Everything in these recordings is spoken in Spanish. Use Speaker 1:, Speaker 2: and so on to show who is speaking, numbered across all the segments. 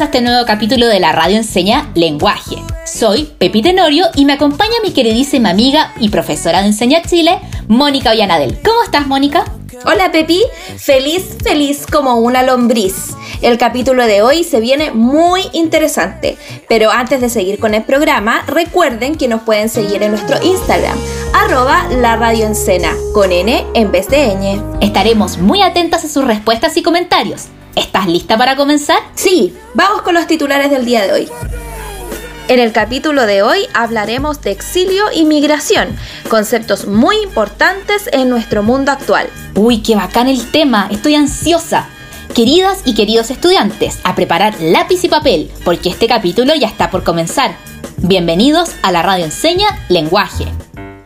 Speaker 1: A este nuevo capítulo de la Radio Enseña Lenguaje. Soy Pepi Tenorio y me acompaña mi queridísima amiga y profesora de Enseña Chile, Mónica Ollanadel. ¿Cómo estás, Mónica?
Speaker 2: Hola Pepi, feliz, feliz como una lombriz. El capítulo de hoy se viene muy interesante, pero antes de seguir con el programa, recuerden que nos pueden seguir en nuestro Instagram, arroba la radio con N en vez de ñ.
Speaker 1: Estaremos muy atentas a sus respuestas y comentarios. ¿Estás lista para comenzar?
Speaker 2: Sí, vamos con los titulares del día de hoy. En el capítulo de hoy hablaremos de exilio y migración, conceptos muy importantes en nuestro mundo actual.
Speaker 1: Uy, qué bacán el tema, estoy ansiosa. Queridas y queridos estudiantes, a preparar lápiz y papel, porque este capítulo ya está por comenzar. Bienvenidos a la Radio Enseña Lenguaje.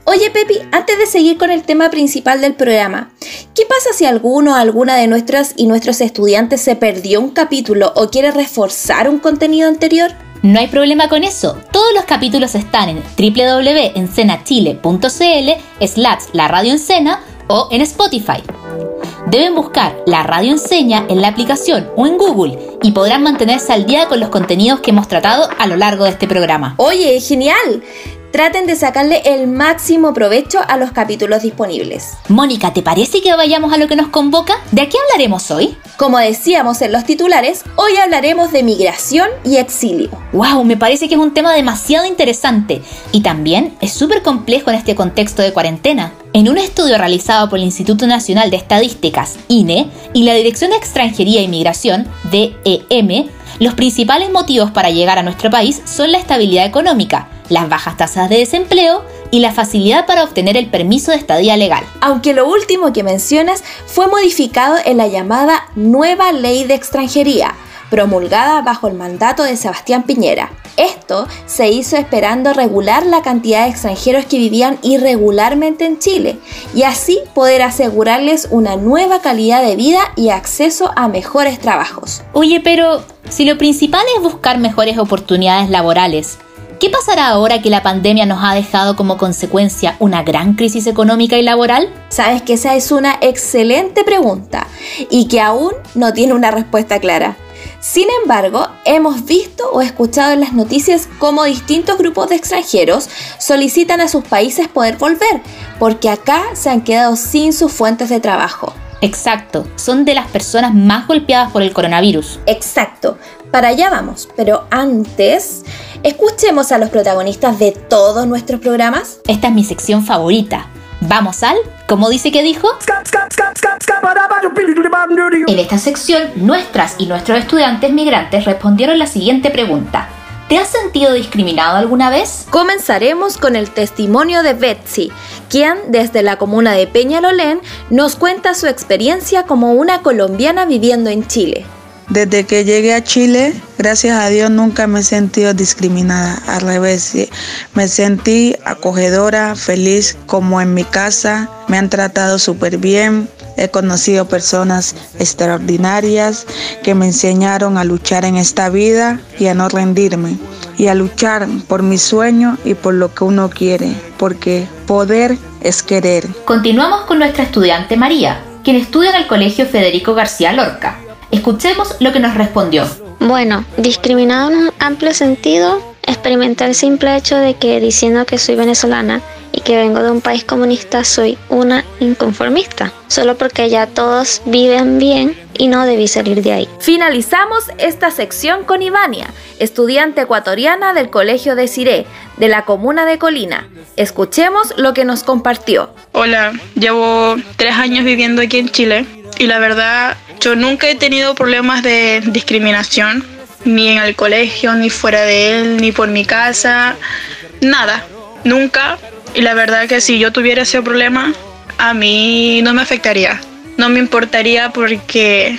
Speaker 2: Oye Pepi, antes de seguir con el tema principal del programa, ¿qué pasa si alguno o alguna de nuestras y nuestros estudiantes se perdió un capítulo o quiere reforzar un contenido anterior?
Speaker 1: No hay problema con eso. Todos los capítulos están en www.encenachile.cl slash la radio encena o en Spotify. Deben buscar la radio enseña en la aplicación o en Google y podrán mantenerse al día con los contenidos que hemos tratado a lo largo de este programa.
Speaker 2: Oye, genial. Traten de sacarle el máximo provecho a los capítulos disponibles.
Speaker 1: Mónica, ¿te parece que vayamos a lo que nos convoca? ¿De qué hablaremos hoy?
Speaker 2: Como decíamos en los titulares, hoy hablaremos de migración y exilio.
Speaker 1: ¡Wow! Me parece que es un tema demasiado interesante y también es súper complejo en este contexto de cuarentena. En un estudio realizado por el Instituto Nacional de Estadísticas, INE, y la Dirección de Extranjería e Inmigración, DEM, los principales motivos para llegar a nuestro país son la estabilidad económica, las bajas tasas de desempleo y la facilidad para obtener el permiso de estadía legal.
Speaker 2: Aunque lo último que mencionas fue modificado en la llamada Nueva Ley de Extranjería, promulgada bajo el mandato de Sebastián Piñera. Esto se hizo esperando regular la cantidad de extranjeros que vivían irregularmente en Chile y así poder asegurarles una nueva calidad de vida y acceso a mejores trabajos.
Speaker 1: Oye, pero si lo principal es buscar mejores oportunidades laborales, ¿Qué pasará ahora que la pandemia nos ha dejado como consecuencia una gran crisis económica y laboral?
Speaker 2: Sabes que esa es una excelente pregunta y que aún no tiene una respuesta clara. Sin embargo, hemos visto o escuchado en las noticias cómo distintos grupos de extranjeros solicitan a sus países poder volver, porque acá se han quedado sin sus fuentes de trabajo.
Speaker 1: Exacto, son de las personas más golpeadas por el coronavirus.
Speaker 2: Exacto, para allá vamos, pero antes, escuchemos a los protagonistas de todos nuestros programas.
Speaker 1: Esta es mi sección favorita. Vamos al, ¿cómo dice que dijo? En esta sección, nuestras y nuestros estudiantes migrantes respondieron la siguiente pregunta. ¿Te has sentido discriminado alguna vez?
Speaker 2: Comenzaremos con el testimonio de Betsy, quien desde la comuna de Peñalolén nos cuenta su experiencia como una colombiana viviendo en Chile.
Speaker 3: Desde que llegué a Chile, gracias a Dios nunca me he sentido discriminada. Al revés, me sentí acogedora, feliz como en mi casa. Me han tratado súper bien. He conocido personas extraordinarias que me enseñaron a luchar en esta vida y a no rendirme. Y a luchar por mi sueño y por lo que uno quiere. Porque poder es querer.
Speaker 1: Continuamos con nuestra estudiante María, quien estudia en el Colegio Federico García Lorca. Escuchemos lo que nos respondió.
Speaker 4: Bueno, discriminado en un amplio sentido, experimenté el simple hecho de que diciendo que soy venezolana y que vengo de un país comunista soy una inconformista, solo porque ya todos viven bien y no debí salir de ahí.
Speaker 2: Finalizamos esta sección con Ivania, estudiante ecuatoriana del Colegio de Ciré, de la comuna de Colina. Escuchemos lo que nos compartió.
Speaker 5: Hola, llevo tres años viviendo aquí en Chile y la verdad yo nunca he tenido problemas de discriminación, ni en el colegio, ni fuera de él, ni por mi casa, nada, nunca. Y la verdad que si yo tuviera ese problema, a mí no me afectaría, no me importaría porque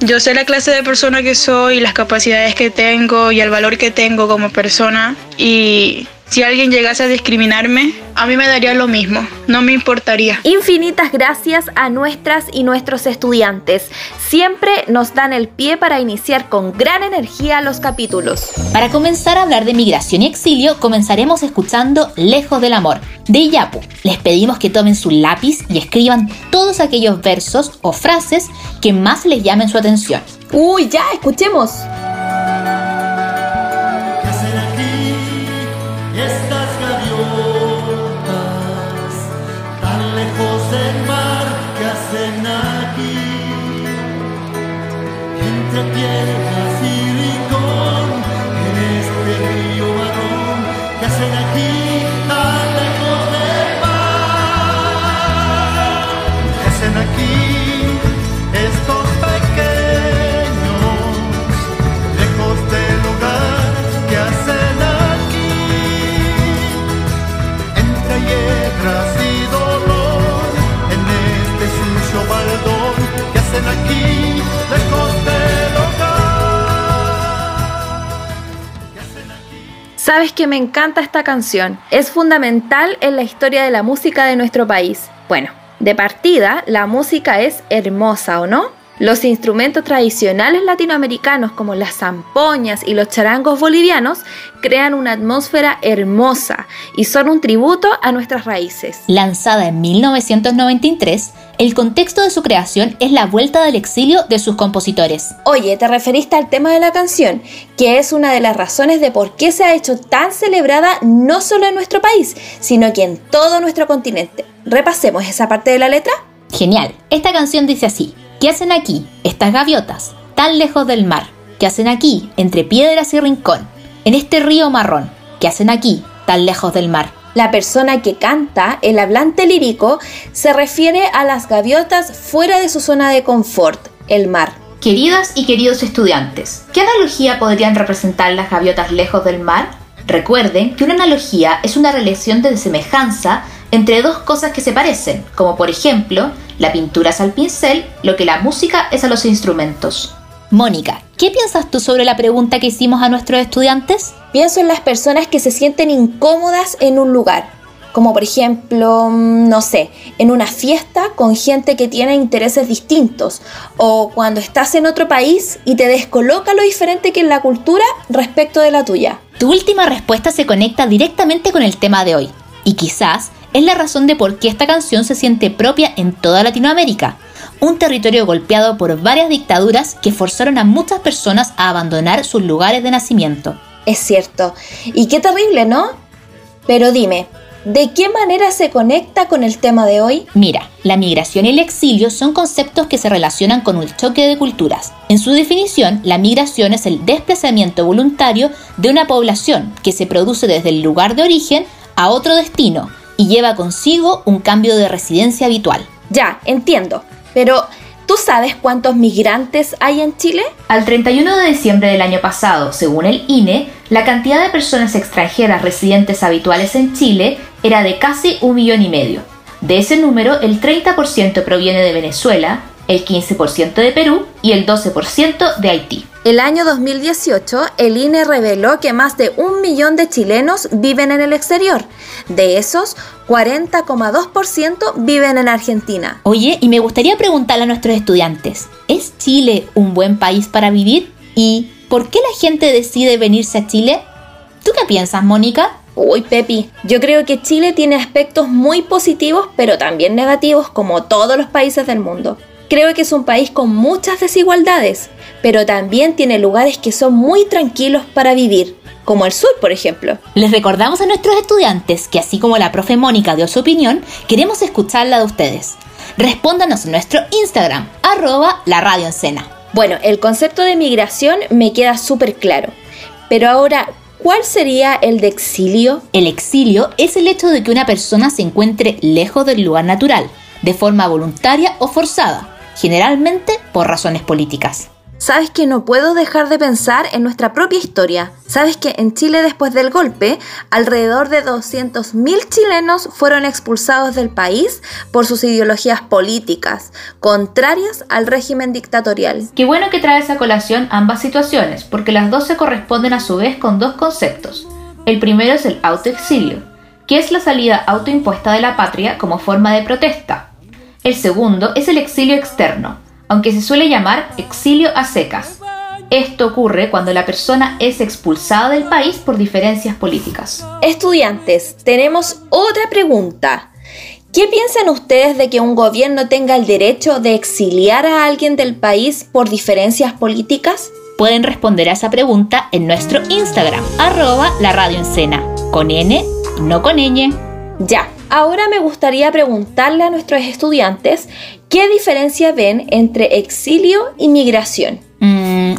Speaker 5: yo sé la clase de persona que soy, las capacidades que tengo y el valor que tengo como persona y Si alguien llegase a discriminarme, a mí me daría lo mismo, no me importaría.
Speaker 2: Infinitas gracias a nuestras y nuestros estudiantes. Siempre nos dan el pie para iniciar con gran energía los capítulos.
Speaker 1: Para comenzar a hablar de migración y exilio, comenzaremos escuchando Lejos del Amor, de Iyapu. Les pedimos que tomen su lápiz y escriban todos aquellos versos o frases que más les llamen su atención.
Speaker 2: Uy, ya, escuchemos. Que me encanta esta canción. Es fundamental en la historia de la música de nuestro país. Bueno, de partida, la música es hermosa, ¿o no? Los instrumentos tradicionales latinoamericanos como las zampoñas y los charangos bolivianos crean una atmósfera hermosa y son un tributo a nuestras raíces.
Speaker 1: Lanzada en 1993, el contexto de su creación es la vuelta del exilio de sus compositores.
Speaker 2: Oye, te referiste al tema de la canción, que es una de las razones de por qué se ha hecho tan celebrada no solo en nuestro país, sino que en todo nuestro continente. Repasemos esa parte de la letra.
Speaker 1: Genial. Esta canción dice así. ¿Qué hacen aquí, estas gaviotas, tan lejos del mar? ¿Qué hacen aquí, entre piedras y rincón? En este río marrón, ¿qué hacen aquí, tan lejos del mar?
Speaker 2: La persona que canta, el hablante lírico, se refiere a las gaviotas fuera de su zona de confort, el mar.
Speaker 1: Queridas y queridos estudiantes, ¿qué analogía podrían representar las gaviotas lejos del mar? Recuerden que una analogía es una relación de semejanza entre dos cosas que se parecen, como por ejemplo, la pintura es al pincel, lo que la música es a los instrumentos. Mónica, ¿qué piensas tú sobre la pregunta que hicimos a nuestros estudiantes?
Speaker 2: Pienso en las personas que se sienten incómodas en un lugar, como por ejemplo, mm, no sé, en una fiesta con gente que tiene intereses distintos, o cuando estás en otro país y te descoloca lo diferente que es la cultura respecto de la tuya.
Speaker 1: Tu última respuesta se conecta directamente con el tema de hoy, y quizás es la razón de por qué esta canción se siente propia en toda Latinoamérica, un territorio golpeado por varias dictaduras que forzaron a muchas personas a abandonar sus lugares de nacimiento.
Speaker 2: Es cierto, y qué terrible, ¿no? Pero dime, ¿De qué manera se conecta con el tema de hoy?
Speaker 1: Mira, la migración y el exilio son conceptos que se relacionan con un choque de culturas. En su definición, la migración es el desplazamiento voluntario de una población que se produce desde el lugar de origen a otro destino, y lleva consigo un cambio de residencia habitual.
Speaker 2: Ya, entiendo. Pero, ¿tú sabes cuántos migrantes hay en Chile?
Speaker 1: Al 31 de diciembre del año pasado, según el INE, la cantidad de personas extranjeras residentes habituales en Chile era de casi un millón y medio. De ese número, el 30% proviene de Venezuela, el 15% de Perú y el 12% de Haití.
Speaker 2: El año 2018, el INE reveló que más de un millón de chilenos viven en el exterior. De esos, 40,2% viven en Argentina.
Speaker 1: Oye, y me gustaría preguntarle a nuestros estudiantes, ¿es Chile un buen país para vivir? ¿Y por qué la gente decide venirse a Chile? ¿Tú qué piensas, Mónica?
Speaker 2: Uy, Pepi, yo creo que Chile tiene aspectos muy positivos, pero también negativos, como todos los países del mundo. Creo que es un país con muchas desigualdades, pero también tiene lugares que son muy tranquilos para vivir, como el sur, por ejemplo.
Speaker 1: Les recordamos a nuestros estudiantes que así como la profe Mónica dio su opinión, queremos escucharla de ustedes. Respóndanos en nuestro Instagram, arroba la radio
Speaker 2: Bueno, el concepto de migración me queda súper claro, pero ahora, ¿Cuál sería el de exilio?
Speaker 1: El exilio es el hecho de que una persona se encuentre lejos del lugar natural, de forma voluntaria o forzada, generalmente por razones políticas.
Speaker 2: Sabes que no puedo dejar de pensar en nuestra propia historia. Sabes que en Chile después del golpe, alrededor de 200.000 chilenos fueron expulsados del país por sus ideologías políticas, contrarias al régimen dictatorial.
Speaker 1: Qué bueno que traes a colación ambas situaciones, porque las dos se corresponden a su vez con dos conceptos, El primero es el autoexilio, que es la salida autoimpuesta de la patria como forma de protesta. El segundo es el exilio externo, aunque se suele llamar exilio a secas. Esto ocurre cuando la persona es expulsada del país por diferencias políticas.
Speaker 2: Estudiantes, tenemos otra pregunta. ¿Qué piensan ustedes de que un gobierno tenga el derecho de exiliar a alguien del país por diferencias políticas?
Speaker 1: Pueden responder a esa pregunta en nuestro Instagram, arroba la radio con N, no con ñ.
Speaker 2: Ya, ahora me gustaría preguntarle a nuestros estudiantes qué diferencia ven entre exilio y migración.
Speaker 1: Mm,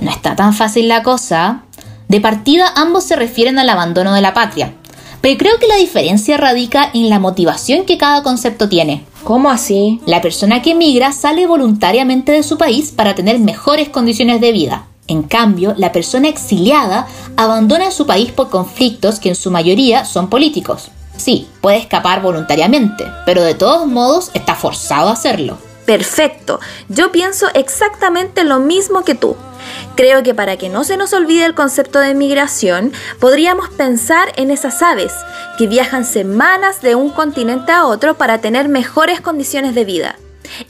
Speaker 1: no está tan fácil la cosa. De partida ambos se refieren al abandono de la patria, pero creo que la diferencia radica en la motivación que cada concepto tiene.
Speaker 2: ¿Cómo así?
Speaker 1: La persona que emigra sale voluntariamente de su país para tener mejores condiciones de vida. En cambio, la persona exiliada abandona su país por conflictos que en su mayoría son políticos. Sí, puede escapar voluntariamente, pero de todos modos está forzado a hacerlo.
Speaker 2: Perfecto, yo pienso exactamente lo mismo que tú. Creo que para que no se nos olvide el concepto de migración, podríamos pensar en esas aves que viajan semanas de un continente a otro para tener mejores condiciones de vida.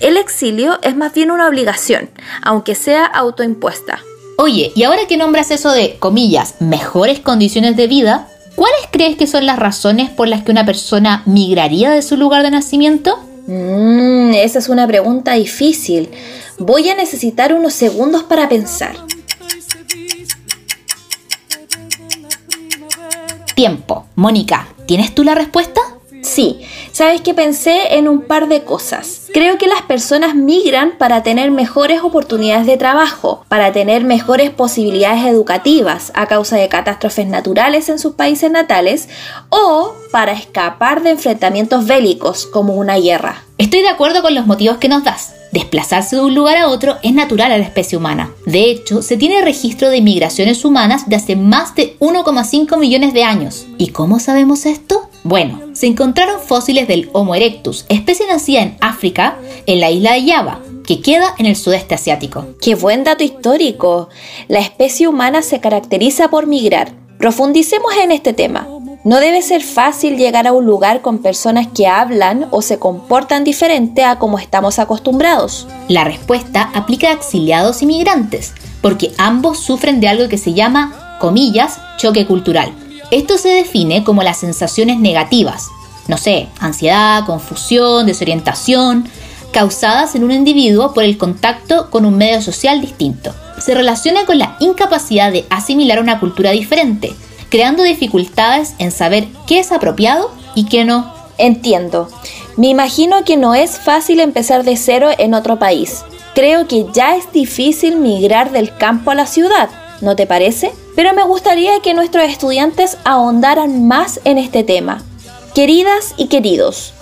Speaker 2: El exilio es más bien una obligación, aunque sea autoimpuesta.
Speaker 1: Oye, y ahora que nombras eso de, comillas, mejores condiciones de vida, ¿cuáles crees que son las razones por las que una persona migraría de su lugar de nacimiento?
Speaker 2: Mmm, esa es una pregunta difícil. Voy a necesitar unos segundos para pensar.
Speaker 1: Tiempo. Mónica, ¿tienes tú la respuesta?
Speaker 2: Sí, sabes que pensé en un par de cosas. Creo que las personas migran para tener mejores oportunidades de trabajo, para tener mejores posibilidades educativas a causa de catástrofes naturales en sus países natales o para escapar de enfrentamientos bélicos como una guerra.
Speaker 1: Estoy de acuerdo con los motivos que nos das. Desplazarse de un lugar a otro es natural a la especie humana. De hecho, se tiene registro de migraciones humanas de hace más de 1,5 millones de años. ¿Y cómo sabemos esto? Bueno, se encontraron fósiles del Homo erectus, especie nacida en África, en la isla de Java, que queda en el sudeste asiático.
Speaker 2: ¡Qué buen dato histórico! La especie humana se caracteriza por migrar. Profundicemos en este tema. No debe ser fácil llegar a un lugar con personas que hablan o se comportan diferente a como estamos acostumbrados.
Speaker 1: La respuesta aplica a exiliados y migrantes, porque ambos sufren de algo que se llama, comillas, choque cultural. Esto se define como las sensaciones negativas, no sé, ansiedad, confusión, desorientación, causadas en un individuo por el contacto con un medio social distinto. Se relaciona con la incapacidad de asimilar una cultura diferente, creando dificultades en saber qué es apropiado y qué no.
Speaker 2: Entiendo. Me imagino que no es fácil empezar de cero en otro país. Creo que ya es difícil migrar del campo a la ciudad, ¿no te parece? Pero me gustaría que nuestros estudiantes ahondaran más en este tema. Queridas y queridos,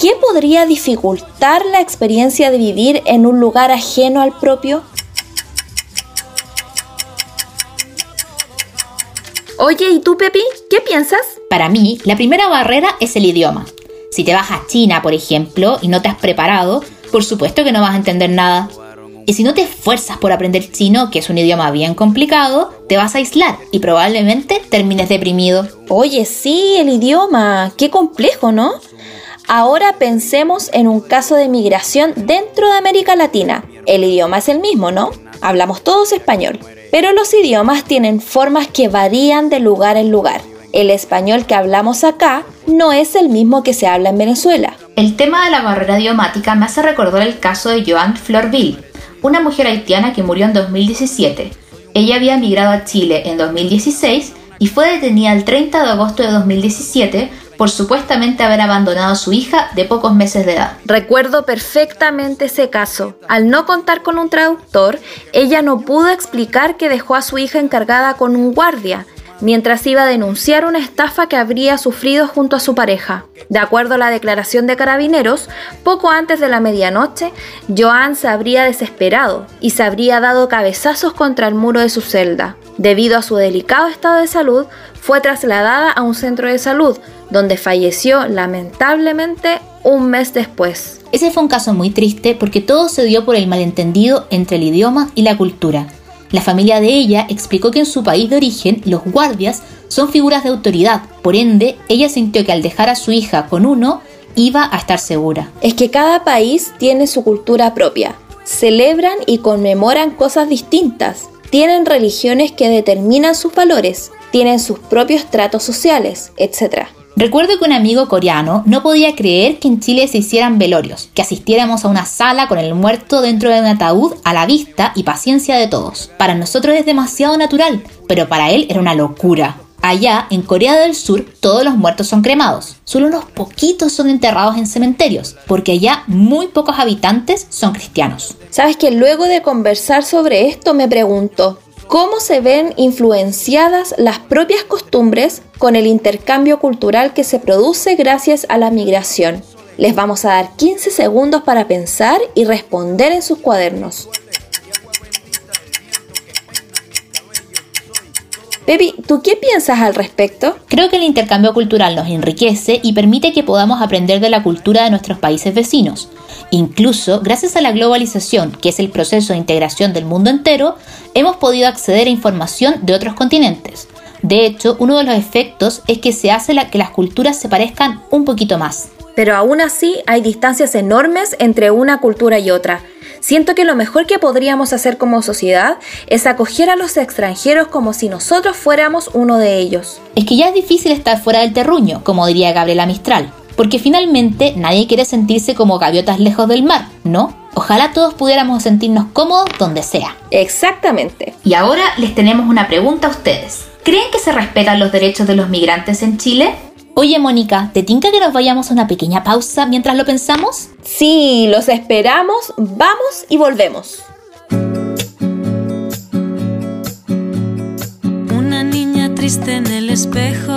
Speaker 2: ¿qué podría dificultar la experiencia de vivir en un lugar ajeno al propio? Oye, ¿y tú, Pepi? ¿Qué piensas?
Speaker 1: Para mí, la primera barrera es el idioma. Si te vas a China, por ejemplo, y no te has preparado, por supuesto que no vas a entender nada. Y si no te esfuerzas por aprender chino, que es un idioma bien complicado, te vas a aislar y probablemente termines deprimido.
Speaker 2: Oye, sí, el idioma. Qué complejo, ¿no? Ahora pensemos en un caso de migración dentro de América Latina. El idioma es el mismo, ¿no? Hablamos todos español. Pero los idiomas tienen formas que varían de lugar en lugar. El español que hablamos acá no es el mismo que se habla en Venezuela.
Speaker 1: El tema de la barrera idiomática me hace recordar el caso de Joan Florville, una mujer haitiana que murió en 2017. Ella había migrado a Chile en 2016 y fue detenida el 30 de agosto de 2017 por supuestamente haber abandonado a su hija de pocos meses de edad.
Speaker 2: Recuerdo perfectamente ese caso. Al no contar con un traductor, ella no pudo explicar que dejó a su hija encargada con un guardia, mientras iba a denunciar una estafa que habría sufrido junto a su pareja. De acuerdo a la declaración de carabineros, poco antes de la medianoche, Joan se habría desesperado y se habría dado cabezazos contra el muro de su celda. Debido a su delicado estado de salud, fue trasladada a un centro de salud, donde falleció lamentablemente un mes después.
Speaker 1: Ese fue un caso muy triste porque todo se dio por el malentendido entre el idioma y la cultura. La familia de ella explicó que en su país de origen los guardias son figuras de autoridad, por ende ella sintió que al dejar a su hija con uno iba a estar segura.
Speaker 2: Es que cada país tiene su cultura propia, celebran y conmemoran cosas distintas, tienen religiones que determinan sus valores, tienen sus propios tratos sociales, etc.
Speaker 1: Recuerdo que un amigo coreano no podía creer que en Chile se hicieran velorios, que asistiéramos a una sala con el muerto dentro de un ataúd a la vista y paciencia de todos. Para nosotros es demasiado natural, pero para él era una locura. Allá, en Corea del Sur, todos los muertos son cremados. Solo unos poquitos son enterrados en cementerios, porque allá muy pocos habitantes son cristianos.
Speaker 2: Sabes que luego de conversar sobre esto me pregunto, cómo se ven influenciadas las propias costumbres con el intercambio cultural que se produce gracias a la migración. Les vamos a dar 15 segundos para pensar y responder en sus cuadernos. Pepi, ¿tú qué piensas al respecto?
Speaker 1: Creo que el intercambio cultural nos enriquece y permite que podamos aprender de la cultura de nuestros países vecinos. Incluso, gracias a la globalización, que es el proceso de integración del mundo entero, hemos podido acceder a información de otros continentes. De hecho, uno de los efectos es que se hace que las culturas se parezcan un poquito más.
Speaker 2: Pero aún así hay distancias enormes entre una cultura y otra. Siento que lo mejor que podríamos hacer como sociedad es acoger a los extranjeros como si nosotros fuéramos uno de ellos.
Speaker 1: Es que ya es difícil estar fuera del terruño, como diría Gabriela Mistral, porque finalmente nadie quiere sentirse como gaviotas lejos del mar, ¿no? Ojalá todos pudiéramos sentirnos cómodos donde sea.
Speaker 2: Exactamente.
Speaker 1: Y ahora les tenemos una pregunta a ustedes. ¿Creen que se respetan los derechos de los migrantes en Chile? Oye, Mónica, ¿te tinca que nos vayamos a una pequeña pausa mientras lo pensamos?
Speaker 2: Sí, los esperamos, vamos y volvemos.
Speaker 6: Una niña triste en el espejo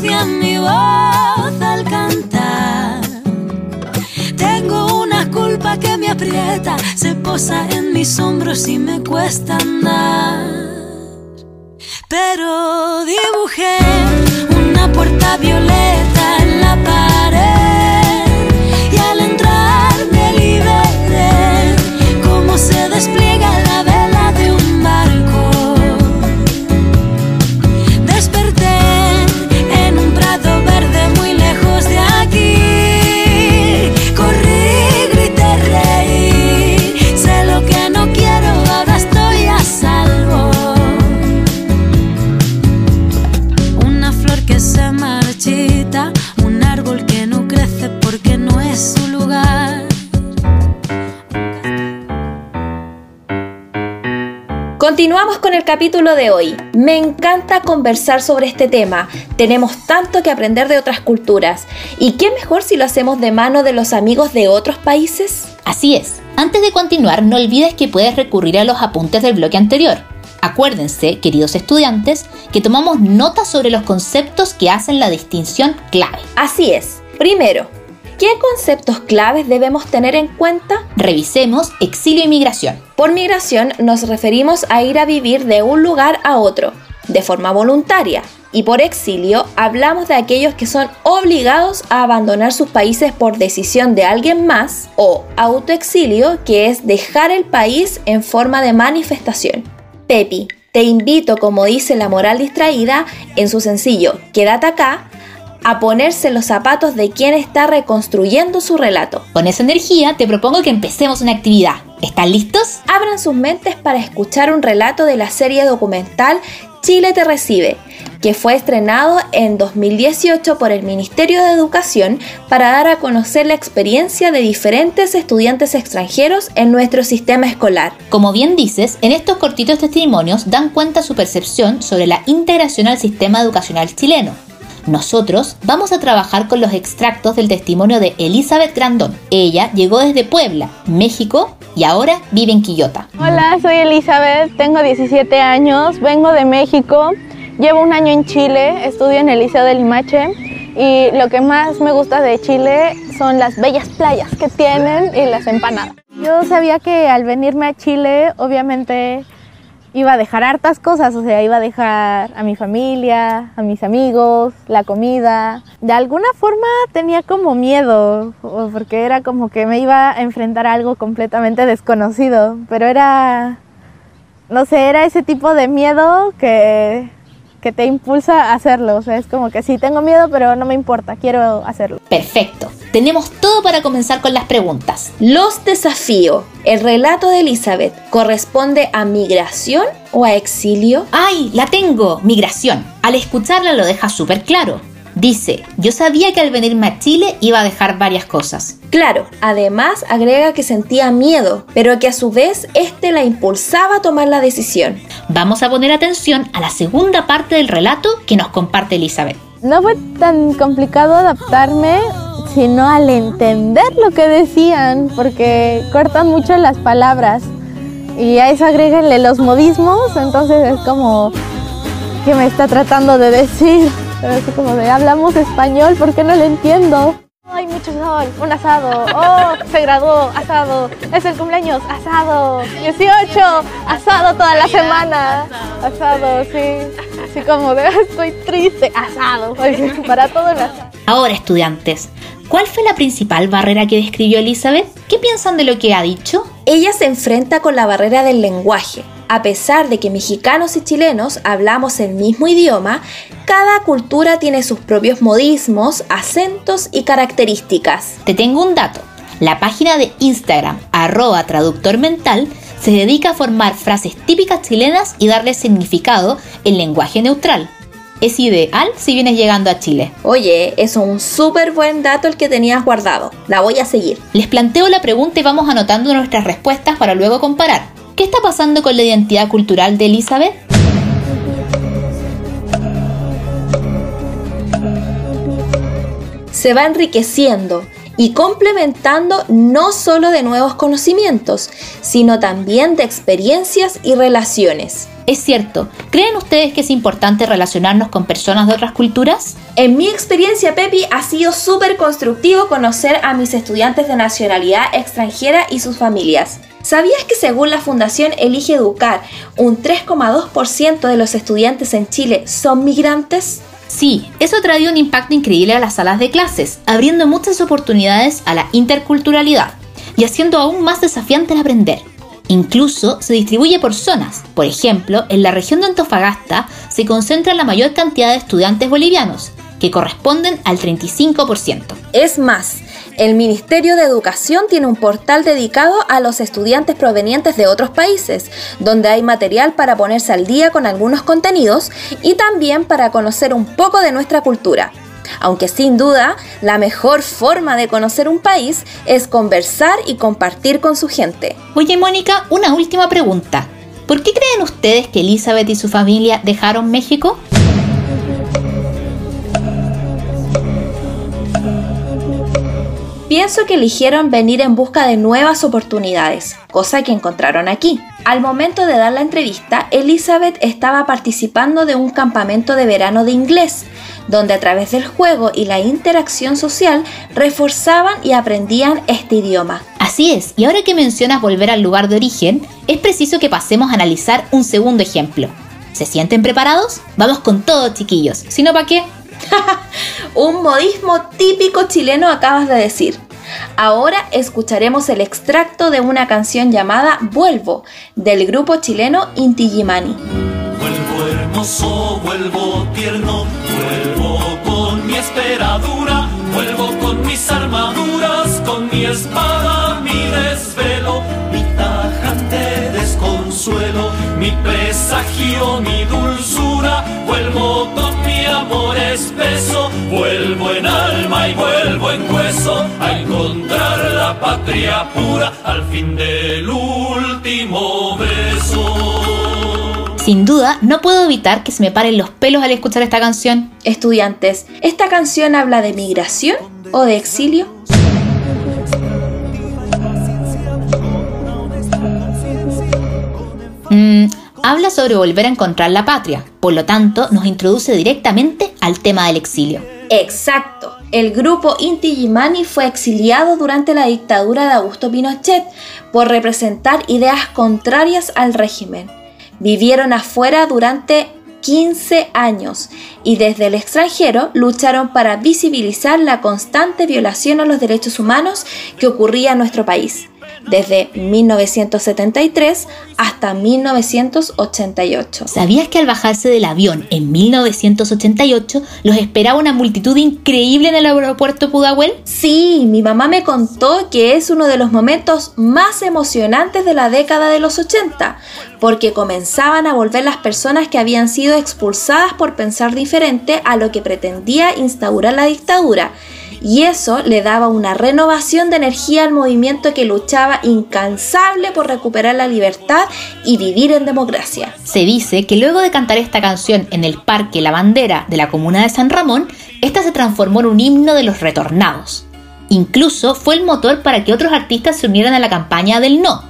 Speaker 6: Mi voz al cantar. Tengo una culpa que me aprieta, se posa en mis hombros y me cuesta andar. Pero dibujé una puerta violeta
Speaker 2: capítulo de hoy. Me encanta conversar sobre este tema. Tenemos tanto que aprender de otras culturas. ¿Y qué mejor si lo hacemos de mano de los amigos de otros países?
Speaker 1: Así es. Antes de continuar, no olvides que puedes recurrir a los apuntes del bloque anterior. Acuérdense, queridos estudiantes, que tomamos notas sobre los conceptos que hacen la distinción clave.
Speaker 2: Así es. Primero, ¿qué conceptos claves debemos tener en cuenta?
Speaker 1: Revisemos exilio y migración.
Speaker 2: Por migración nos referimos a ir a vivir de un lugar a otro, de forma voluntaria. Y por exilio hablamos de aquellos que son obligados a abandonar sus países por decisión de alguien más, o autoexilio, que es dejar el país en forma de manifestación. Pepi, te invito, como dice la moral distraída, en su sencillo Quédate acá, a ponerse los zapatos de quien está reconstruyendo su relato.
Speaker 1: Con esa energía te propongo que empecemos una actividad. ¿Están listos?
Speaker 2: Abran sus mentes para escuchar un relato de la serie documental Chile te recibe, que fue estrenado en 2018 por el Ministerio de Educación para dar a conocer la experiencia de diferentes estudiantes extranjeros en nuestro sistema escolar.
Speaker 1: Como bien dices, en estos cortitos testimonios dan cuenta su percepción sobre la integración al sistema educacional chileno. Nosotros vamos a trabajar con los extractos del testimonio de Elizabeth Grandón. Ella llegó desde Puebla, México, y ahora vive en Quillota.
Speaker 7: Hola, soy Elizabeth, tengo 17 años, vengo de México, llevo un año en Chile, estudio en el Liceo de Limache y lo que más me gusta de Chile son las bellas playas que tienen y las empanadas. Yo sabía que al venirme a Chile, obviamente iba a dejar hartas cosas, o sea, iba a dejar a mi familia, a mis amigos, la comida. De alguna forma tenía como miedo, porque era como que me iba a enfrentar a algo completamente desconocido, pero era, no sé, era ese tipo de miedo que que te impulsa a hacerlo. O sea, es como que sí, tengo miedo, pero no me importa, quiero hacerlo.
Speaker 1: Perfecto. Tenemos todo para comenzar con las preguntas.
Speaker 2: Los desafío. ¿El relato de Elizabeth corresponde a migración o a exilio?
Speaker 1: ¡Ay, la tengo! Migración. Al escucharla lo deja súper claro. Dice, yo sabía que al venirme a Chile iba a dejar varias cosas.
Speaker 2: Claro, además agrega que sentía miedo, pero que a su vez este la impulsaba a tomar la decisión.
Speaker 1: Vamos a poner atención a la segunda parte del relato que nos comparte Elizabeth.
Speaker 7: No fue tan complicado adaptarme, sino al entender lo que decían, porque cortan mucho las palabras. Y a eso agréguenle los modismos, entonces es como que me está tratando de decir. Pero así como de, hablamos español, ¿por qué no lo entiendo? Hay mucho sol, un asado, oh, se graduó, asado, es el cumpleaños, asado, 18, asado toda la semana, asado, sí, así como de, estoy triste, asado, para todo el asado.
Speaker 1: Ahora estudiantes, ¿cuál fue la principal barrera que describió Elizabeth? ¿Qué piensan de lo que ha dicho?
Speaker 2: Ella se enfrenta con la barrera del lenguaje, a pesar de que mexicanos y chilenos hablamos el mismo idioma, cada cultura tiene sus propios modismos, acentos y características.
Speaker 1: Te tengo un dato. La página de Instagram, arroba traductor mental, se dedica a formar frases típicas chilenas y darle significado en lenguaje neutral. Es ideal si vienes llegando a Chile.
Speaker 2: Oye, es un súper buen dato el que tenías guardado. La voy a seguir.
Speaker 1: Les planteo la pregunta y vamos anotando nuestras respuestas para luego comparar. ¿Qué está pasando con la identidad cultural de Elizabeth?
Speaker 2: Se va enriqueciendo y complementando no solo de nuevos conocimientos, sino también de experiencias y relaciones.
Speaker 1: Es cierto, ¿creen ustedes que es importante relacionarnos con personas de otras culturas?
Speaker 2: En mi experiencia, Pepi, ha sido súper constructivo conocer a mis estudiantes de nacionalidad extranjera y sus familias. ¿Sabías que según la Fundación Elige Educar, un 3,2% de los estudiantes en Chile son migrantes?
Speaker 1: Sí, eso traído un impacto increíble a las salas de clases, abriendo muchas oportunidades a la interculturalidad y haciendo aún más desafiante el aprender. Incluso se distribuye por zonas. Por ejemplo, en la región de Antofagasta se concentra la mayor cantidad de estudiantes bolivianos, que corresponden al 35%.
Speaker 2: Es más, el Ministerio de Educación tiene un portal dedicado a los estudiantes provenientes de otros países, donde hay material para ponerse al día con algunos contenidos y también para conocer un poco de nuestra cultura. Aunque sin duda, la mejor forma de conocer un país es conversar y compartir con su gente.
Speaker 1: Oye, Mónica, una última pregunta. ¿Por qué creen ustedes que Elizabeth y su familia dejaron México?
Speaker 2: Pienso que eligieron venir en busca de nuevas oportunidades, cosa que encontraron aquí. Al momento de dar la entrevista, Elizabeth estaba participando de un campamento de verano de inglés, donde a través del juego y la interacción social reforzaban y aprendían este idioma.
Speaker 1: Así es, y ahora que mencionas volver al lugar de origen, es preciso que pasemos a analizar un segundo ejemplo. ¿Se sienten preparados? Vamos con todo, chiquillos. Si no, ¿para qué?
Speaker 2: Un modismo típico chileno acabas de decir. Ahora escucharemos el extracto de una canción llamada Vuelvo, del grupo chileno Inti Gimani.
Speaker 8: Vuelvo hermoso, vuelvo tierno, vuelvo con mi esperadura, vuelvo con mis armaduras, con mi espada, mi desvelo, mi tajante desconsuelo, mi presagio, mi dulzura, vuelvo con espeso, vuelvo en alma y vuelvo en hueso a encontrar la patria pura al fin del último beso.
Speaker 1: Sin duda, no puedo evitar que se me paren los pelos al escuchar esta canción.
Speaker 2: Estudiantes, ¿esta canción habla de migración o de exilio?
Speaker 1: Mm, habla sobre volver a encontrar la patria, por lo tanto nos introduce directamente al tema del exilio.
Speaker 2: Exacto. El grupo Inti Gimani fue exiliado durante la dictadura de Augusto Pinochet por representar ideas contrarias al régimen. Vivieron afuera durante 15 años y desde el extranjero lucharon para visibilizar la constante violación a los derechos humanos que ocurría en nuestro país desde 1973 hasta 1988.
Speaker 1: ¿Sabías que al bajarse del avión en 1988 los esperaba una multitud increíble en el aeropuerto Pudahuel?
Speaker 2: Sí, mi mamá me contó que es uno de los momentos más emocionantes de la década de los 80, porque comenzaban a volver las personas que habían sido expulsadas por pensar diferente a lo que pretendía instaurar la dictadura y eso le daba una renovación de energía al movimiento que luchaba incansable por recuperar la libertad y vivir en democracia.
Speaker 1: Se dice que luego de cantar esta canción en el Parque La Bandera de la comuna de San Ramón, esta se transformó en un himno de los retornados. Incluso fue el motor para que otros artistas se unieran a la campaña del no,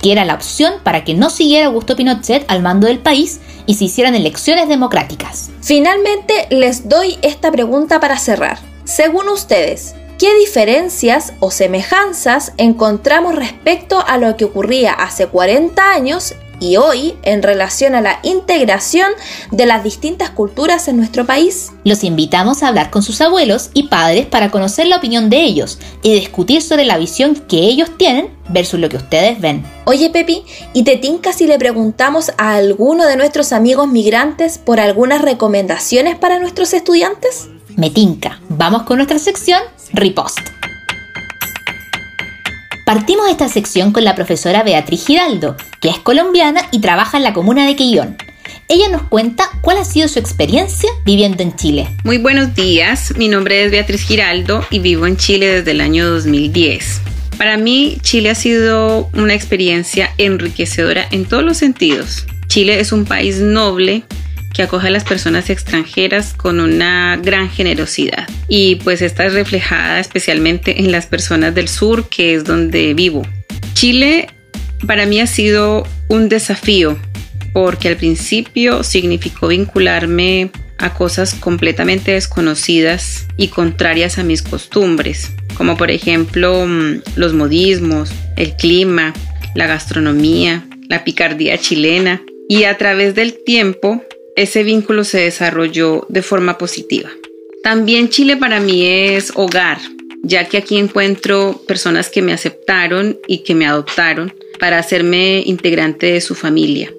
Speaker 1: que era la opción para que no siguiera Augusto Pinochet al mando del país y se hicieran elecciones democráticas.
Speaker 2: Finalmente les doy esta pregunta para cerrar. Según ustedes, ¿qué diferencias o semejanzas encontramos respecto a lo que ocurría hace 40 años y hoy en relación a la integración de las distintas culturas en nuestro país?
Speaker 1: Los invitamos a hablar con sus abuelos y padres para conocer la opinión de ellos y discutir sobre la visión que ellos tienen versus lo que ustedes ven.
Speaker 2: Oye Pepi, ¿y te tinca si le preguntamos a alguno de nuestros amigos migrantes por algunas recomendaciones para nuestros estudiantes?
Speaker 1: Me tinca. Vamos con nuestra sección Ripost. Partimos esta sección con la profesora Beatriz Giraldo, que es colombiana y trabaja en la comuna de Quillón. Ella nos cuenta cuál ha sido su experiencia viviendo en Chile.
Speaker 9: Muy buenos días, mi nombre es Beatriz Giraldo y vivo en Chile desde el año 2010. Para mí, Chile ha sido una experiencia enriquecedora en todos los sentidos. Chile es un país noble que acoge a las personas extranjeras con una gran generosidad. Y pues esta es reflejada especialmente en las personas del sur, que es donde vivo. Chile para mí ha sido un desafío porque al principio significó vincularme a cosas completamente desconocidas y contrarias a mis costumbres, como por ejemplo mm, los modismos, el clima, la gastronomía, la picardía chilena. Y a través del tiempo ese vínculo se desarrolló de forma positiva. También Chile para mí es hogar, ya que aquí encuentro personas que me aceptaron y que me adoptaron para hacerme integrante de su familia.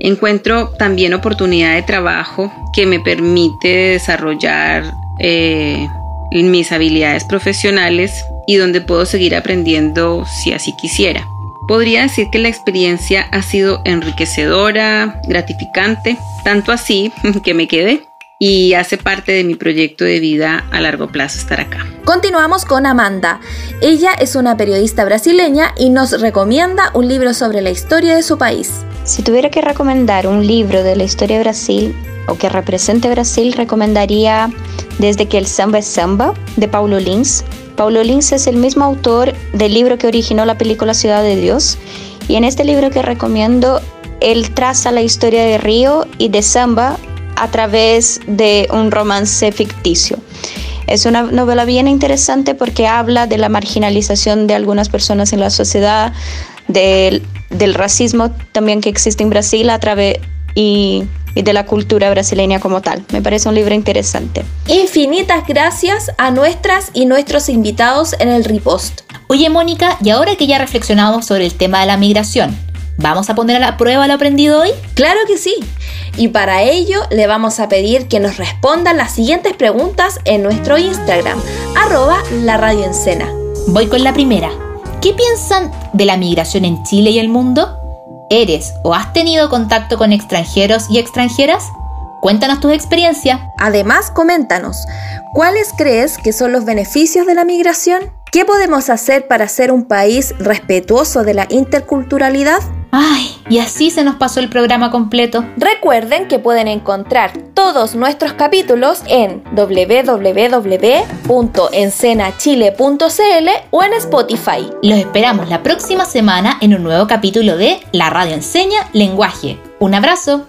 Speaker 9: Encuentro también oportunidad de trabajo que me permite desarrollar eh, mis habilidades profesionales y donde puedo seguir aprendiendo si así quisiera. Podría decir que la experiencia ha sido enriquecedora, gratificante, tanto así que me quedé y hace parte de mi proyecto de vida a largo plazo estar acá.
Speaker 2: Continuamos con Amanda. Ella es una periodista brasileña y nos recomienda un libro sobre la historia de su país.
Speaker 4: Si tuviera que recomendar un libro de la historia de Brasil o que represente Brasil, recomendaría Desde que el samba es samba de Paulo Lins Paulo Lins es el mismo autor del libro que originó la película Ciudad de Dios y en este libro que recomiendo, él traza la historia de Río y de Samba a través de un romance ficticio. Es una novela bien interesante porque habla de la marginalización de algunas personas en la sociedad, del, del racismo también que existe en Brasil a través y y de la cultura brasileña como tal. Me parece un libro interesante.
Speaker 2: Infinitas gracias a nuestras y nuestros invitados en el Ripost.
Speaker 1: Oye Mónica, y ahora que ya reflexionamos sobre el tema de la migración, ¿vamos a poner a la prueba lo aprendido hoy?
Speaker 2: Claro que sí. Y para ello le vamos a pedir que nos respondan las siguientes preguntas en nuestro Instagram, arroba la radio
Speaker 1: Voy con la primera. ¿Qué piensan de la migración en Chile y el mundo? ¿Eres o has tenido contacto con extranjeros y extranjeras? Cuéntanos tu experiencia.
Speaker 2: Además, coméntanos, ¿cuáles crees que son los beneficios de la migración? ¿Qué podemos hacer para ser un país respetuoso de la interculturalidad?
Speaker 1: Ay, Y así se nos pasó el programa completo.
Speaker 2: Recuerden que pueden encontrar todos nuestros capítulos en www.encenachile.cl o en Spotify.
Speaker 1: Los esperamos la próxima semana en un nuevo capítulo de La Radio Enseña Lenguaje. Un abrazo.